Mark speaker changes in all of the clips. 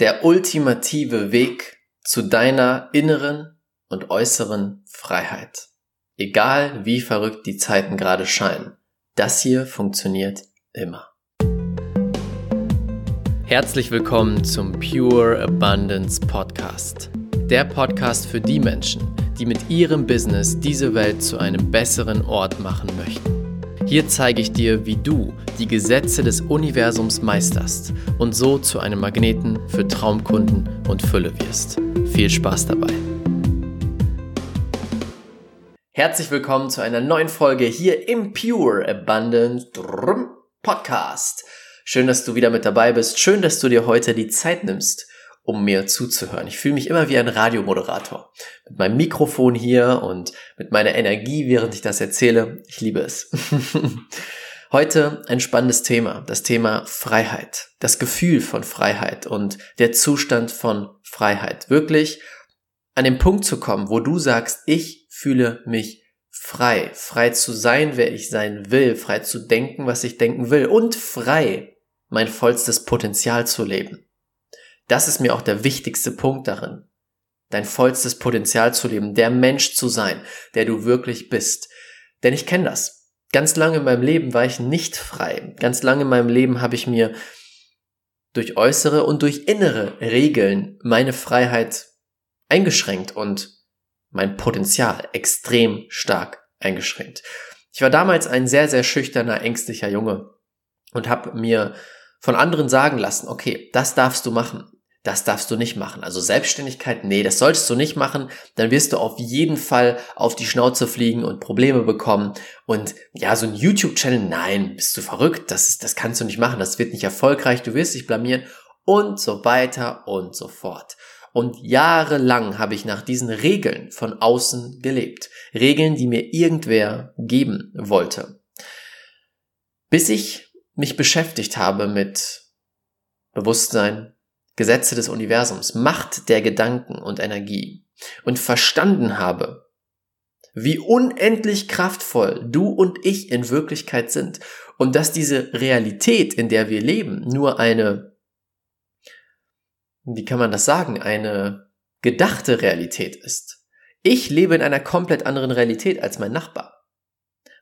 Speaker 1: der ultimative Weg zu deiner inneren und äußeren Freiheit. Egal wie verrückt die Zeiten gerade scheinen, das hier funktioniert immer. Herzlich willkommen zum Pure Abundance Podcast. Der Podcast für die Menschen, die mit ihrem Business diese Welt zu einem besseren Ort machen möchten. Hier zeige ich dir, wie du die Gesetze des Universums meisterst und so zu einem Magneten für Traumkunden und Fülle wirst. Viel Spaß dabei. Herzlich willkommen zu einer neuen Folge hier im Pure Abundance Podcast. Schön, dass du wieder mit dabei bist. Schön, dass du dir heute die Zeit nimmst, um mir zuzuhören. Ich fühle mich immer wie ein Radiomoderator. Mit meinem Mikrofon hier und mit meiner Energie, während ich das erzähle. Ich liebe es. Heute ein spannendes Thema, das Thema Freiheit, das Gefühl von Freiheit und der Zustand von Freiheit. Wirklich an den Punkt zu kommen, wo du sagst, ich fühle mich frei, frei zu sein, wer ich sein will, frei zu denken, was ich denken will und frei, mein vollstes Potenzial zu leben. Das ist mir auch der wichtigste Punkt darin. Dein vollstes Potenzial zu leben, der Mensch zu sein, der du wirklich bist. Denn ich kenne das. Ganz lange in meinem Leben war ich nicht frei. Ganz lange in meinem Leben habe ich mir durch äußere und durch innere Regeln meine Freiheit eingeschränkt und mein Potenzial extrem stark eingeschränkt. Ich war damals ein sehr, sehr schüchterner, ängstlicher Junge und habe mir von anderen sagen lassen, okay, das darfst du machen das darfst du nicht machen. Also Selbstständigkeit, nee, das solltest du nicht machen. Dann wirst du auf jeden Fall auf die Schnauze fliegen und Probleme bekommen. Und ja, so ein YouTube-Channel, nein, bist du verrückt? Das, das kannst du nicht machen. Das wird nicht erfolgreich. Du wirst dich blamieren und so weiter und so fort. Und jahrelang habe ich nach diesen Regeln von außen gelebt. Regeln, die mir irgendwer geben wollte. Bis ich mich beschäftigt habe mit Bewusstsein, Gesetze des Universums, Macht der Gedanken und Energie und verstanden habe, wie unendlich kraftvoll du und ich in Wirklichkeit sind und dass diese Realität, in der wir leben, nur eine, wie kann man das sagen, eine gedachte Realität ist. Ich lebe in einer komplett anderen Realität als mein Nachbar.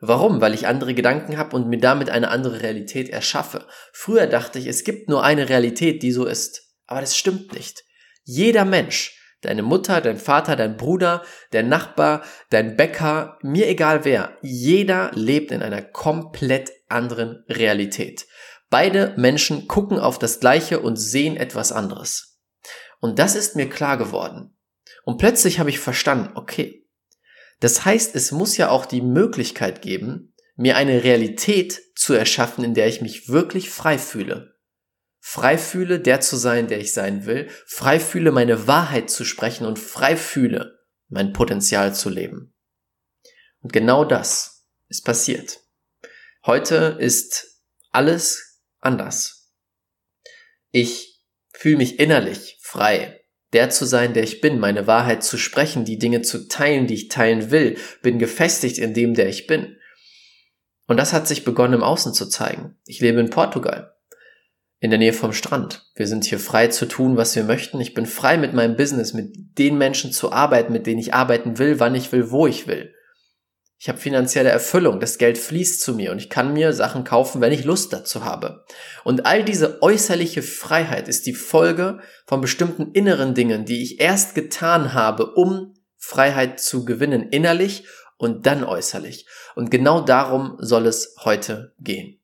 Speaker 1: Warum? Weil ich andere Gedanken habe und mir damit eine andere Realität erschaffe. Früher dachte ich, es gibt nur eine Realität, die so ist. Aber das stimmt nicht. Jeder Mensch, deine Mutter, dein Vater, dein Bruder, der Nachbar, dein Bäcker, mir egal wer, jeder lebt in einer komplett anderen Realität. Beide Menschen gucken auf das Gleiche und sehen etwas anderes. Und das ist mir klar geworden. Und plötzlich habe ich verstanden, okay, das heißt, es muss ja auch die Möglichkeit geben, mir eine Realität zu erschaffen, in der ich mich wirklich frei fühle frei fühle, der zu sein, der ich sein will, frei fühle, meine Wahrheit zu sprechen und frei fühle, mein Potenzial zu leben. Und genau das ist passiert. Heute ist alles anders. Ich fühle mich innerlich frei, der zu sein, der ich bin, meine Wahrheit zu sprechen, die Dinge zu teilen, die ich teilen will, bin gefestigt in dem, der ich bin. Und das hat sich begonnen im Außen zu zeigen. Ich lebe in Portugal in der Nähe vom Strand. Wir sind hier frei zu tun, was wir möchten. Ich bin frei mit meinem Business, mit den Menschen zu arbeiten, mit denen ich arbeiten will, wann ich will, wo ich will. Ich habe finanzielle Erfüllung, das Geld fließt zu mir und ich kann mir Sachen kaufen, wenn ich Lust dazu habe. Und all diese äußerliche Freiheit ist die Folge von bestimmten inneren Dingen, die ich erst getan habe, um Freiheit zu gewinnen, innerlich und dann äußerlich. Und genau darum soll es heute gehen.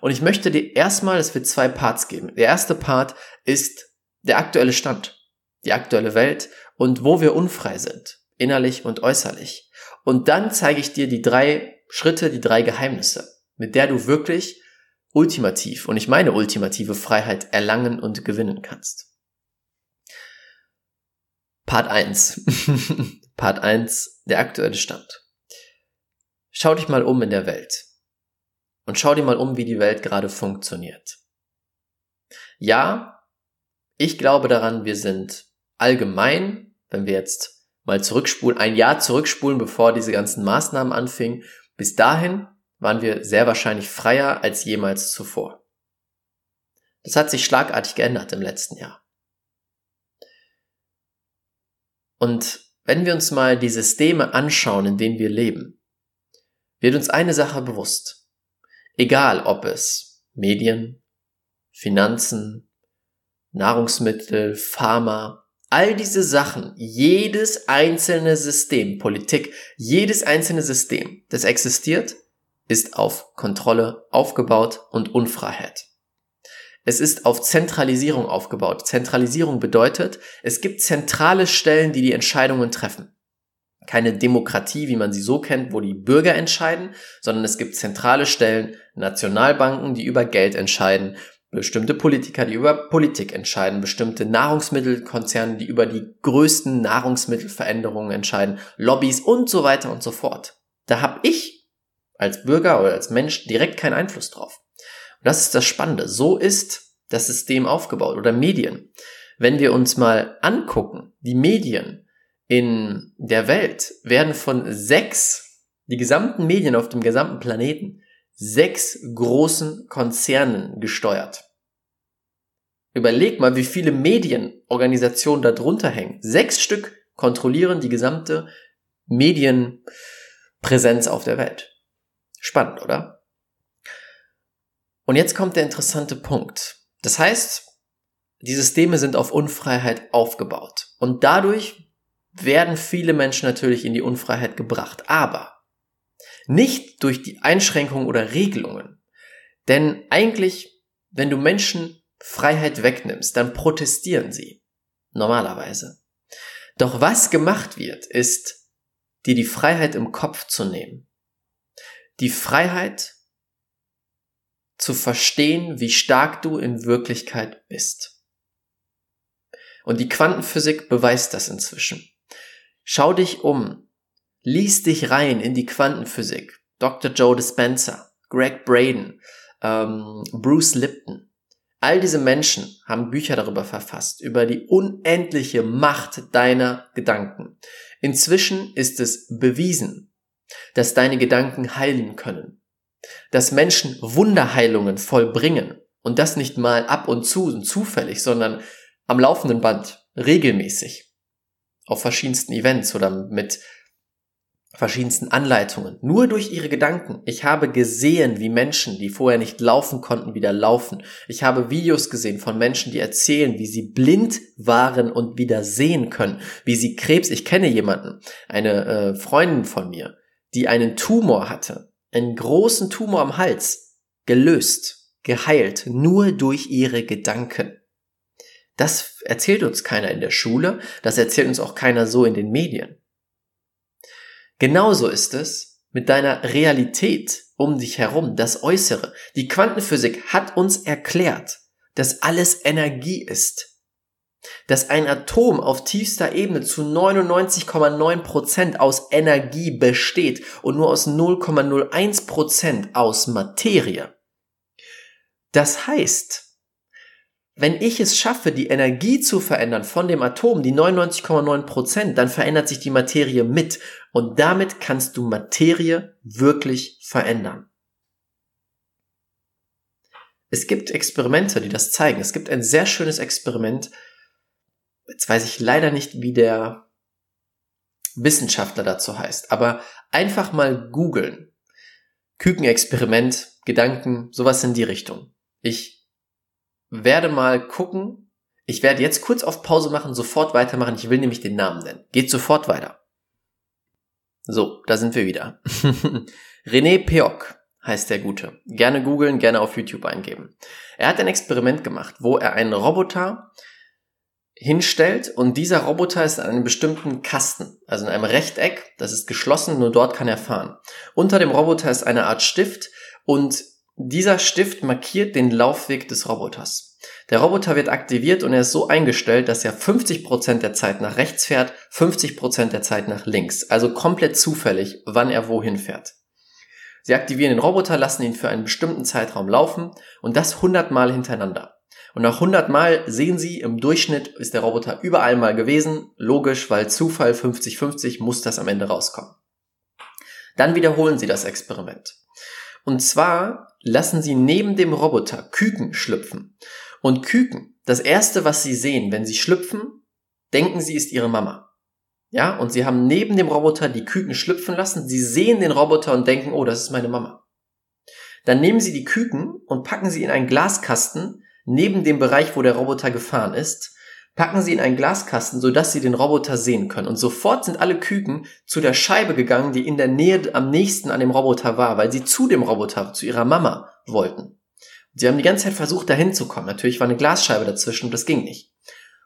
Speaker 1: Und ich möchte dir erstmal, es wird zwei Parts geben. Der erste Part ist der aktuelle Stand, die aktuelle Welt und wo wir unfrei sind, innerlich und äußerlich. Und dann zeige ich dir die drei Schritte, die drei Geheimnisse, mit der du wirklich ultimativ, und ich meine ultimative Freiheit erlangen und gewinnen kannst. Part 1. Part 1, der aktuelle Stand. Schau dich mal um in der Welt. Und schau dir mal um, wie die Welt gerade funktioniert. Ja, ich glaube daran, wir sind allgemein, wenn wir jetzt mal zurückspulen, ein Jahr zurückspulen, bevor diese ganzen Maßnahmen anfingen, bis dahin waren wir sehr wahrscheinlich freier als jemals zuvor. Das hat sich schlagartig geändert im letzten Jahr. Und wenn wir uns mal die Systeme anschauen, in denen wir leben, wird uns eine Sache bewusst. Egal ob es Medien, Finanzen, Nahrungsmittel, Pharma, all diese Sachen, jedes einzelne System, Politik, jedes einzelne System, das existiert, ist auf Kontrolle aufgebaut und Unfreiheit. Es ist auf Zentralisierung aufgebaut. Zentralisierung bedeutet, es gibt zentrale Stellen, die die Entscheidungen treffen. Keine Demokratie, wie man sie so kennt, wo die Bürger entscheiden, sondern es gibt zentrale Stellen, Nationalbanken, die über Geld entscheiden, bestimmte Politiker, die über Politik entscheiden, bestimmte Nahrungsmittelkonzerne, die über die größten Nahrungsmittelveränderungen entscheiden, Lobbys und so weiter und so fort. Da habe ich als Bürger oder als Mensch direkt keinen Einfluss drauf. Und das ist das Spannende. So ist das System aufgebaut oder Medien. Wenn wir uns mal angucken, die Medien in der Welt werden von sechs, die gesamten Medien auf dem gesamten Planeten, sechs großen Konzernen gesteuert. Überleg mal, wie viele Medienorganisationen da drunter hängen. Sechs Stück kontrollieren die gesamte Medienpräsenz auf der Welt. Spannend, oder? Und jetzt kommt der interessante Punkt. Das heißt, die Systeme sind auf Unfreiheit aufgebaut. Und dadurch werden viele Menschen natürlich in die Unfreiheit gebracht. Aber nicht durch die Einschränkungen oder Regelungen. Denn eigentlich, wenn du Menschen Freiheit wegnimmst, dann protestieren sie. Normalerweise. Doch was gemacht wird, ist, dir die Freiheit im Kopf zu nehmen. Die Freiheit, zu verstehen, wie stark du in Wirklichkeit bist. Und die Quantenphysik beweist das inzwischen. Schau dich um, lies dich rein in die Quantenphysik. Dr. Joe Dispenza, Greg Braden, ähm, Bruce Lipton. All diese Menschen haben Bücher darüber verfasst, über die unendliche Macht deiner Gedanken. Inzwischen ist es bewiesen, dass deine Gedanken heilen können dass Menschen Wunderheilungen vollbringen und das nicht mal ab und zu und zufällig, sondern am laufenden Band, regelmäßig, auf verschiedensten Events oder mit verschiedensten Anleitungen, nur durch ihre Gedanken. Ich habe gesehen, wie Menschen, die vorher nicht laufen konnten, wieder laufen. Ich habe Videos gesehen von Menschen, die erzählen, wie sie blind waren und wieder sehen können, wie sie Krebs, ich kenne jemanden, eine äh, Freundin von mir, die einen Tumor hatte einen großen Tumor am Hals gelöst, geheilt, nur durch ihre Gedanken. Das erzählt uns keiner in der Schule, das erzählt uns auch keiner so in den Medien. Genauso ist es mit deiner Realität um dich herum, das Äußere. Die Quantenphysik hat uns erklärt, dass alles Energie ist dass ein Atom auf tiefster Ebene zu 99,9% aus Energie besteht und nur aus 0,01% aus Materie. Das heißt, wenn ich es schaffe, die Energie zu verändern von dem Atom, die 99,9%, dann verändert sich die Materie mit und damit kannst du Materie wirklich verändern. Es gibt Experimente, die das zeigen. Es gibt ein sehr schönes Experiment, jetzt weiß ich leider nicht, wie der Wissenschaftler dazu heißt, aber einfach mal googeln. Kükenexperiment, Gedanken, sowas in die Richtung. Ich werde mal gucken. Ich werde jetzt kurz auf Pause machen, sofort weitermachen. Ich will nämlich den Namen nennen. Geht sofort weiter. So, da sind wir wieder. René Peoc heißt der Gute. Gerne googeln, gerne auf YouTube eingeben. Er hat ein Experiment gemacht, wo er einen Roboter hinstellt und dieser Roboter ist an einem bestimmten Kasten, also in einem Rechteck, das ist geschlossen, nur dort kann er fahren. Unter dem Roboter ist eine Art Stift und dieser Stift markiert den Laufweg des Roboters. Der Roboter wird aktiviert und er ist so eingestellt, dass er 50% der Zeit nach rechts fährt, 50% der Zeit nach links. Also komplett zufällig, wann er wohin fährt. Sie aktivieren den Roboter, lassen ihn für einen bestimmten Zeitraum laufen und das 100 Mal hintereinander. Und nach 100 Mal sehen Sie, im Durchschnitt ist der Roboter überall mal gewesen. Logisch, weil Zufall 50-50 muss das am Ende rauskommen. Dann wiederholen Sie das Experiment. Und zwar lassen Sie neben dem Roboter Küken schlüpfen. Und Küken, das erste, was Sie sehen, wenn sie schlüpfen, denken Sie, ist Ihre Mama. Ja, und sie haben neben dem Roboter die Küken schlüpfen lassen. Sie sehen den Roboter und denken, oh, das ist meine Mama. Dann nehmen sie die Küken und packen sie in einen Glaskasten neben dem Bereich, wo der Roboter gefahren ist, packen sie in einen Glaskasten, sodass sie den Roboter sehen können. Und sofort sind alle Küken zu der Scheibe gegangen, die in der Nähe am nächsten an dem Roboter war, weil sie zu dem Roboter, zu ihrer Mama wollten. Sie haben die ganze Zeit versucht, dahin zu kommen. Natürlich war eine Glasscheibe dazwischen und das ging nicht.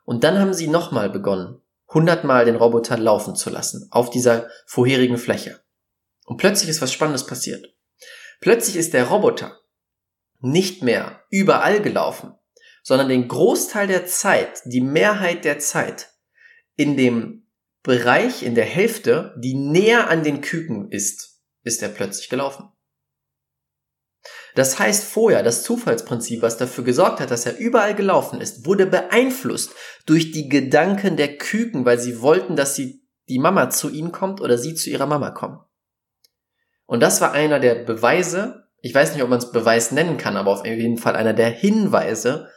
Speaker 1: Und dann haben sie nochmal begonnen, hundertmal den Roboter laufen zu lassen auf dieser vorherigen Fläche. Und plötzlich ist was Spannendes passiert. Plötzlich ist der Roboter nicht mehr überall gelaufen, sondern den Großteil der Zeit, die Mehrheit der Zeit in dem Bereich, in der Hälfte, die näher an den Küken ist, ist er plötzlich gelaufen. Das heißt vorher, das Zufallsprinzip, was dafür gesorgt hat, dass er überall gelaufen ist, wurde beeinflusst durch die Gedanken der Küken, weil sie wollten, dass sie die Mama zu ihnen kommt oder sie zu ihrer Mama kommen. Und das war einer der Beweise, ich weiß nicht, ob man es Beweis nennen kann, aber auf jeden Fall einer der Hinweise,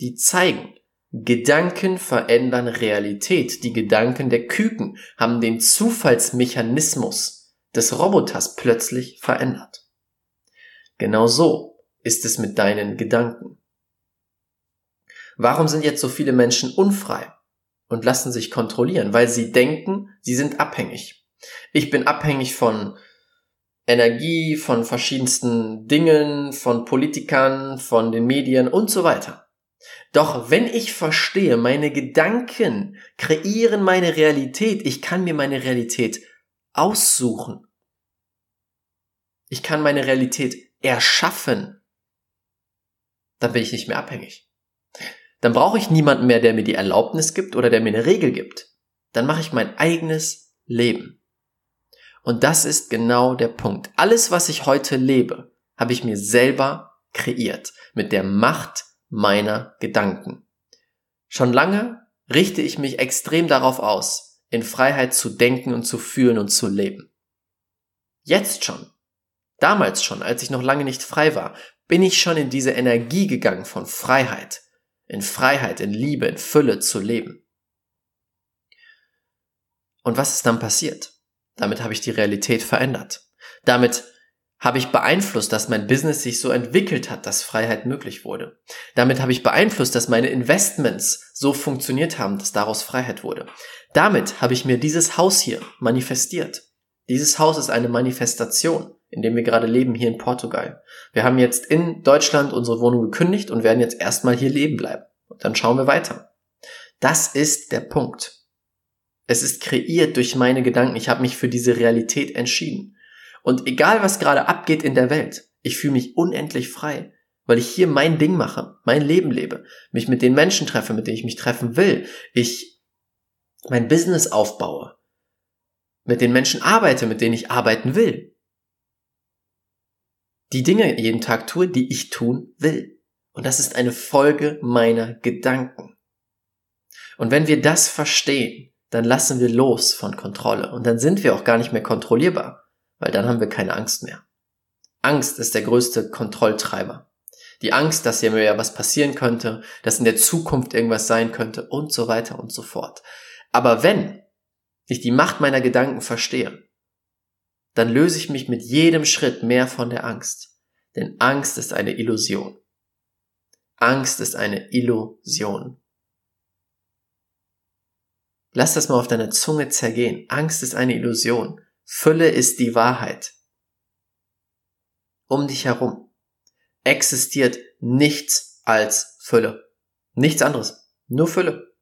Speaker 1: die zeigen, Gedanken verändern Realität. Die Gedanken der Küken haben den Zufallsmechanismus des Roboters plötzlich verändert. Genau so ist es mit deinen Gedanken. Warum sind jetzt so viele Menschen unfrei und lassen sich kontrollieren? Weil sie denken, sie sind abhängig. Ich bin abhängig von Energie, von verschiedensten Dingen, von Politikern, von den Medien und so weiter. Doch wenn ich verstehe, meine Gedanken kreieren meine Realität, ich kann mir meine Realität aussuchen. Ich kann meine Realität erschaffen. Dann bin ich nicht mehr abhängig. Dann brauche ich niemanden mehr, der mir die Erlaubnis gibt oder der mir eine Regel gibt. Dann mache ich mein eigenes Leben. Und das ist genau der Punkt. Alles, was ich heute lebe, habe ich mir selber kreiert mit der Macht meiner Gedanken. Schon lange richte ich mich extrem darauf aus, in Freiheit zu denken und zu fühlen und zu leben. Jetzt schon, damals schon, als ich noch lange nicht frei war, bin ich schon in diese Energie gegangen von Freiheit, in Freiheit, in Liebe, in Fülle zu leben. Und was ist dann passiert? Damit habe ich die Realität verändert. Damit habe ich beeinflusst, dass mein Business sich so entwickelt hat, dass Freiheit möglich wurde. Damit habe ich beeinflusst, dass meine Investments so funktioniert haben, dass daraus Freiheit wurde. Damit habe ich mir dieses Haus hier manifestiert. Dieses Haus ist eine Manifestation, in dem wir gerade leben hier in Portugal. Wir haben jetzt in Deutschland unsere Wohnung gekündigt und werden jetzt erstmal hier leben bleiben. Und dann schauen wir weiter. Das ist der Punkt. Es ist kreiert durch meine Gedanken. Ich habe mich für diese Realität entschieden. Und egal, was gerade abgeht in der Welt, ich fühle mich unendlich frei, weil ich hier mein Ding mache, mein Leben lebe, mich mit den Menschen treffe, mit denen ich mich treffen will, ich mein Business aufbaue, mit den Menschen arbeite, mit denen ich arbeiten will. Die Dinge jeden Tag tue, die ich tun will. Und das ist eine Folge meiner Gedanken. Und wenn wir das verstehen, dann lassen wir los von Kontrolle und dann sind wir auch gar nicht mehr kontrollierbar, weil dann haben wir keine Angst mehr. Angst ist der größte Kontrolltreiber. Die Angst, dass hier mir was passieren könnte, dass in der Zukunft irgendwas sein könnte und so weiter und so fort. Aber wenn ich die Macht meiner Gedanken verstehe, dann löse ich mich mit jedem Schritt mehr von der Angst. Denn Angst ist eine Illusion. Angst ist eine Illusion. Lass das mal auf deiner Zunge zergehen. Angst ist eine Illusion. Fülle ist die Wahrheit. Um dich herum existiert nichts als Fülle. Nichts anderes. Nur Fülle.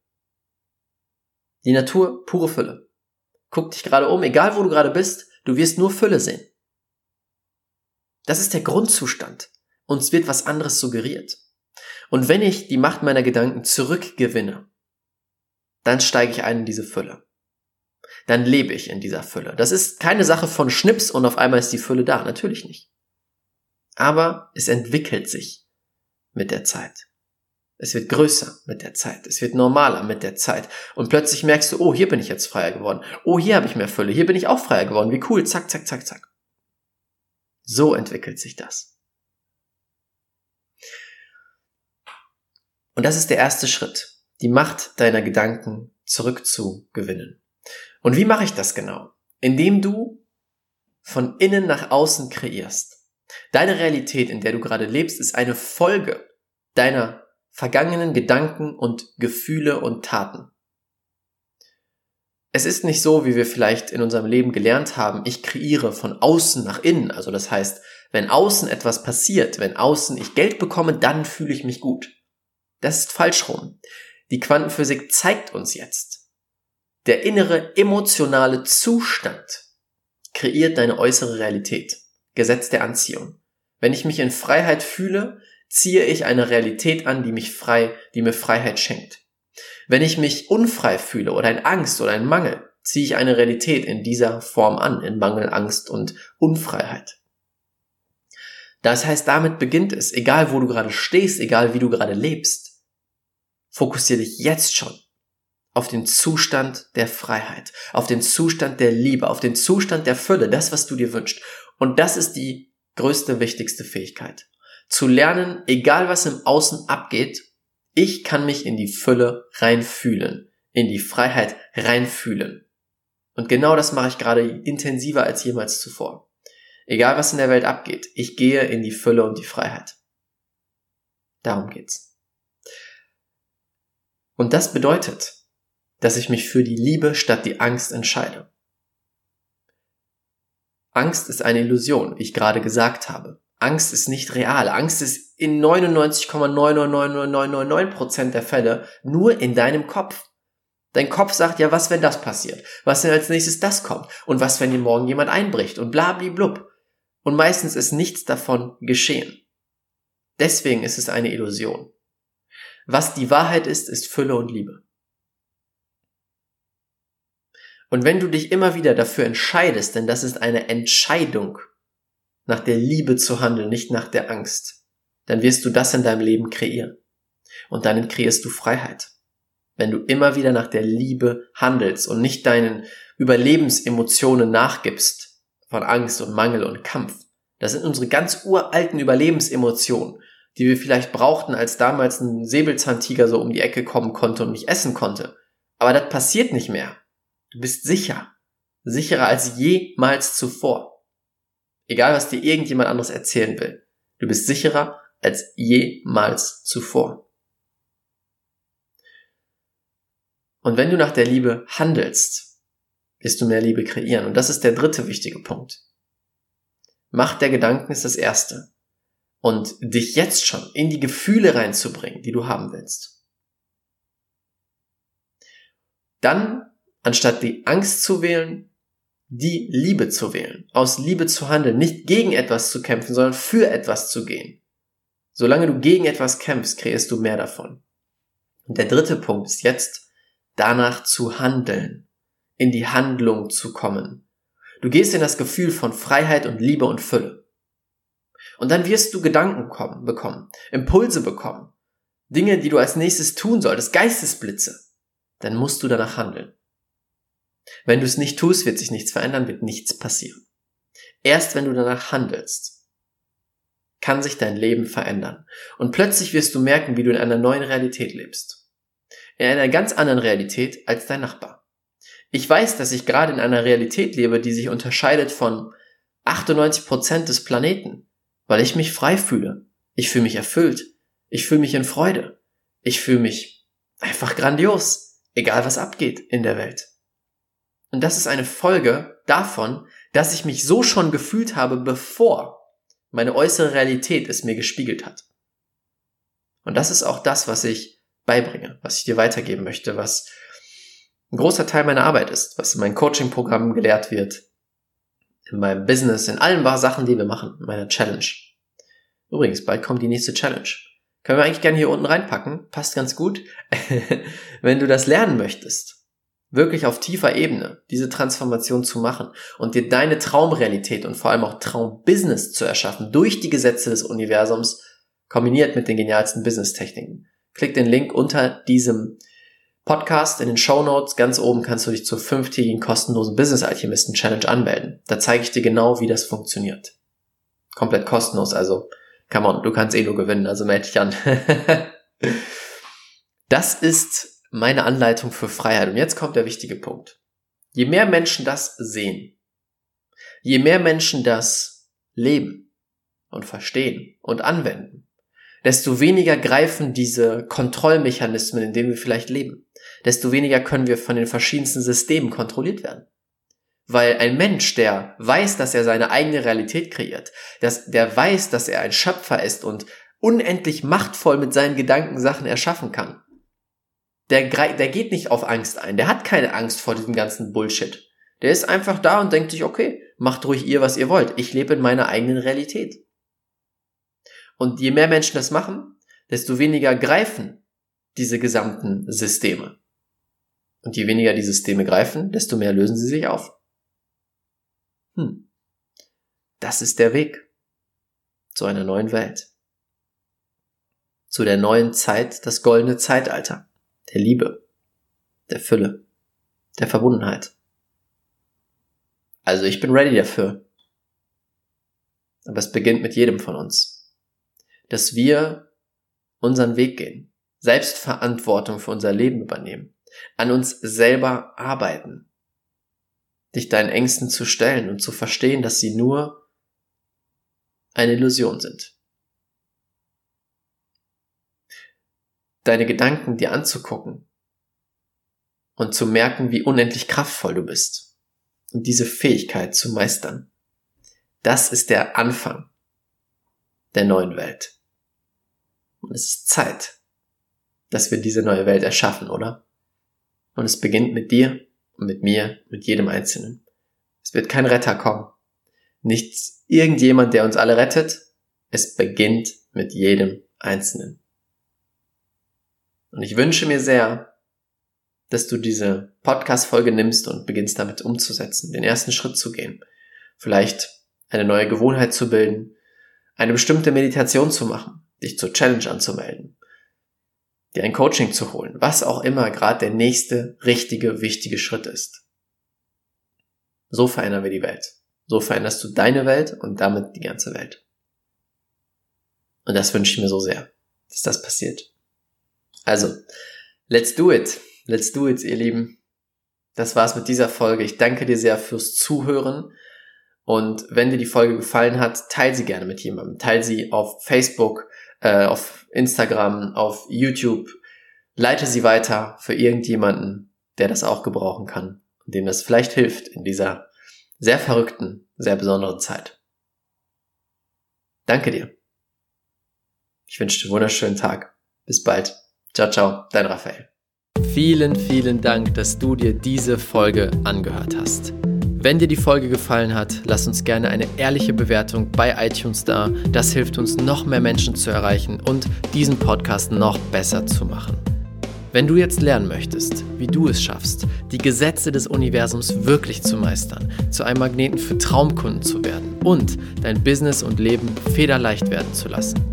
Speaker 1: Die Natur, pure Fülle. Guck dich gerade um, egal wo du gerade bist, du wirst nur Fülle sehen. Das ist der Grundzustand. Uns wird was anderes suggeriert. Und wenn ich die Macht meiner Gedanken zurückgewinne, dann steige ich ein in diese Fülle. Dann lebe ich in dieser Fülle. Das ist keine Sache von Schnips und auf einmal ist die Fülle da. Natürlich nicht. Aber es entwickelt sich mit der Zeit. Es wird größer mit der Zeit. Es wird normaler mit der Zeit. Und plötzlich merkst du, oh, hier bin ich jetzt freier geworden. Oh, hier habe ich mehr Fülle. Hier bin ich auch freier geworden. Wie cool. Zack, zack, zack, zack. So entwickelt sich das. Und das ist der erste Schritt die Macht deiner Gedanken zurückzugewinnen. Und wie mache ich das genau? Indem du von innen nach außen kreierst. Deine Realität, in der du gerade lebst, ist eine Folge deiner vergangenen Gedanken und Gefühle und Taten. Es ist nicht so, wie wir vielleicht in unserem Leben gelernt haben, ich kreiere von außen nach innen. Also das heißt, wenn außen etwas passiert, wenn außen ich Geld bekomme, dann fühle ich mich gut. Das ist falsch rum. Die Quantenphysik zeigt uns jetzt, der innere emotionale Zustand kreiert deine äußere Realität. Gesetz der Anziehung. Wenn ich mich in Freiheit fühle, ziehe ich eine Realität an, die mich frei, die mir Freiheit schenkt. Wenn ich mich unfrei fühle oder in Angst oder in Mangel, ziehe ich eine Realität in dieser Form an, in Mangel, Angst und Unfreiheit. Das heißt, damit beginnt es, egal wo du gerade stehst, egal wie du gerade lebst, fokussiere dich jetzt schon auf den Zustand der Freiheit, auf den Zustand der Liebe, auf den Zustand der Fülle, das, was du dir wünschst. Und das ist die größte, wichtigste Fähigkeit. Zu lernen, egal was im Außen abgeht, ich kann mich in die Fülle reinfühlen, in die Freiheit reinfühlen. Und genau das mache ich gerade intensiver als jemals zuvor. Egal was in der Welt abgeht, ich gehe in die Fülle und die Freiheit. Darum geht's. Und das bedeutet, dass ich mich für die Liebe statt die Angst entscheide. Angst ist eine Illusion, wie ich gerade gesagt habe. Angst ist nicht real. Angst ist in 99,99999% der Fälle nur in deinem Kopf. Dein Kopf sagt ja, was wenn das passiert? Was wenn als nächstes das kommt? Und was wenn dir morgen jemand einbricht? Und blablablub. Und meistens ist nichts davon geschehen. Deswegen ist es eine Illusion. Was die Wahrheit ist, ist Fülle und Liebe. Und wenn du dich immer wieder dafür entscheidest, denn das ist eine Entscheidung, nach der Liebe zu handeln, nicht nach der Angst, dann wirst du das in deinem Leben kreieren. Und dann kreierst du Freiheit. Wenn du immer wieder nach der Liebe handelst und nicht deinen Überlebensemotionen nachgibst, von Angst und Mangel und Kampf. Das sind unsere ganz uralten Überlebensemotionen, die wir vielleicht brauchten, als damals ein Säbelzahntiger so um die Ecke kommen konnte und mich essen konnte. Aber das passiert nicht mehr. Du bist sicher. Sicherer als jemals zuvor. Egal, was dir irgendjemand anderes erzählen will. Du bist sicherer als jemals zuvor. Und wenn du nach der Liebe handelst, wirst du mehr Liebe kreieren. Und das ist der dritte wichtige Punkt. Macht der Gedanken ist das erste. Und dich jetzt schon in die Gefühle reinzubringen, die du haben willst. Dann, anstatt die Angst zu wählen, die Liebe zu wählen, aus Liebe zu handeln, nicht gegen etwas zu kämpfen, sondern für etwas zu gehen. Solange du gegen etwas kämpfst, kreierst du mehr davon. Und der dritte Punkt ist jetzt, danach zu handeln, in die Handlung zu kommen. Du gehst in das Gefühl von Freiheit und Liebe und Fülle. Und dann wirst du Gedanken kommen, bekommen, Impulse bekommen, Dinge, die du als nächstes tun solltest, Geistesblitze. Dann musst du danach handeln. Wenn du es nicht tust, wird sich nichts verändern, wird nichts passieren. Erst wenn du danach handelst, kann sich dein Leben verändern. Und plötzlich wirst du merken, wie du in einer neuen Realität lebst. In einer ganz anderen Realität als dein Nachbar. Ich weiß, dass ich gerade in einer Realität lebe, die sich unterscheidet von 98 Prozent des Planeten, weil ich mich frei fühle. Ich fühle mich erfüllt. Ich fühle mich in Freude. Ich fühle mich einfach grandios, egal was abgeht in der Welt. Und das ist eine Folge davon, dass ich mich so schon gefühlt habe, bevor meine äußere Realität es mir gespiegelt hat. Und das ist auch das, was ich beibringe, was ich dir weitergeben möchte, was ein großer Teil meiner Arbeit ist, was in meinem Coaching-Programm gelehrt wird, in meinem Business, in allen Sachen, die wir machen, in meiner Challenge. Übrigens, bald kommt die nächste Challenge. Können wir eigentlich gerne hier unten reinpacken, passt ganz gut. Wenn du das lernen möchtest, wirklich auf tiefer Ebene diese Transformation zu machen und dir deine Traumrealität und vor allem auch Traumbusiness zu erschaffen durch die Gesetze des Universums kombiniert mit den genialsten Business-Techniken. Klick den Link unter diesem Podcast in den Show Notes. Ganz oben kannst du dich zur fünftägigen kostenlosen Business Alchemisten Challenge anmelden. Da zeige ich dir genau, wie das funktioniert. Komplett kostenlos, also come on, du kannst eh nur gewinnen, also melde dich an. das ist meine Anleitung für Freiheit. Und jetzt kommt der wichtige Punkt. Je mehr Menschen das sehen, je mehr Menschen das leben und verstehen und anwenden, desto weniger greifen diese Kontrollmechanismen, in denen wir vielleicht leben. Desto weniger können wir von den verschiedensten Systemen kontrolliert werden. Weil ein Mensch, der weiß, dass er seine eigene Realität kreiert, dass, der weiß, dass er ein Schöpfer ist und unendlich machtvoll mit seinen Gedanken Sachen erschaffen kann, der, der geht nicht auf Angst ein. Der hat keine Angst vor diesem ganzen Bullshit. Der ist einfach da und denkt sich, okay, macht ruhig ihr, was ihr wollt. Ich lebe in meiner eigenen Realität. Und je mehr Menschen das machen, desto weniger greifen diese gesamten Systeme. Und je weniger die Systeme greifen, desto mehr lösen sie sich auf. Hm. Das ist der Weg zu einer neuen Welt. Zu der neuen Zeit, das goldene Zeitalter der Liebe, der Fülle, der Verbundenheit. Also ich bin ready dafür. Aber es beginnt mit jedem von uns. Dass wir unseren Weg gehen, Selbstverantwortung für unser Leben übernehmen, an uns selber arbeiten, dich deinen Ängsten zu stellen und zu verstehen, dass sie nur eine Illusion sind. Deine Gedanken dir anzugucken und zu merken, wie unendlich kraftvoll du bist und diese Fähigkeit zu meistern. Das ist der Anfang der neuen Welt. Und es ist Zeit, dass wir diese neue Welt erschaffen, oder? Und es beginnt mit dir und mit mir, mit jedem Einzelnen. Es wird kein Retter kommen. Nicht irgendjemand, der uns alle rettet. Es beginnt mit jedem Einzelnen. Und ich wünsche mir sehr, dass du diese Podcast-Folge nimmst und beginnst damit umzusetzen, den ersten Schritt zu gehen. Vielleicht eine neue Gewohnheit zu bilden, eine bestimmte Meditation zu machen, dich zur Challenge anzumelden, dir ein Coaching zu holen, was auch immer gerade der nächste richtige, wichtige Schritt ist. So verändern wir die Welt. So veränderst du deine Welt und damit die ganze Welt. Und das wünsche ich mir so sehr, dass das passiert. Also, let's do it. Let's do it, ihr Lieben. Das war's mit dieser Folge. Ich danke dir sehr fürs Zuhören. Und wenn dir die Folge gefallen hat, teile sie gerne mit jemandem. Teile sie auf Facebook, äh, auf Instagram, auf YouTube. Leite sie weiter für irgendjemanden, der das auch gebrauchen kann und dem das vielleicht hilft in dieser sehr verrückten, sehr besonderen Zeit. Danke dir. Ich wünsche dir einen wunderschönen Tag. Bis bald. Ciao, ciao, dein Raphael. Vielen, vielen Dank, dass du dir diese Folge angehört hast. Wenn dir die Folge gefallen hat, lass uns gerne eine ehrliche Bewertung bei iTunes da. Das hilft uns, noch mehr Menschen zu erreichen und diesen Podcast noch besser zu machen. Wenn du jetzt lernen möchtest, wie du es schaffst, die Gesetze des Universums wirklich zu meistern, zu einem Magneten für Traumkunden zu werden und dein Business und Leben federleicht werden zu lassen,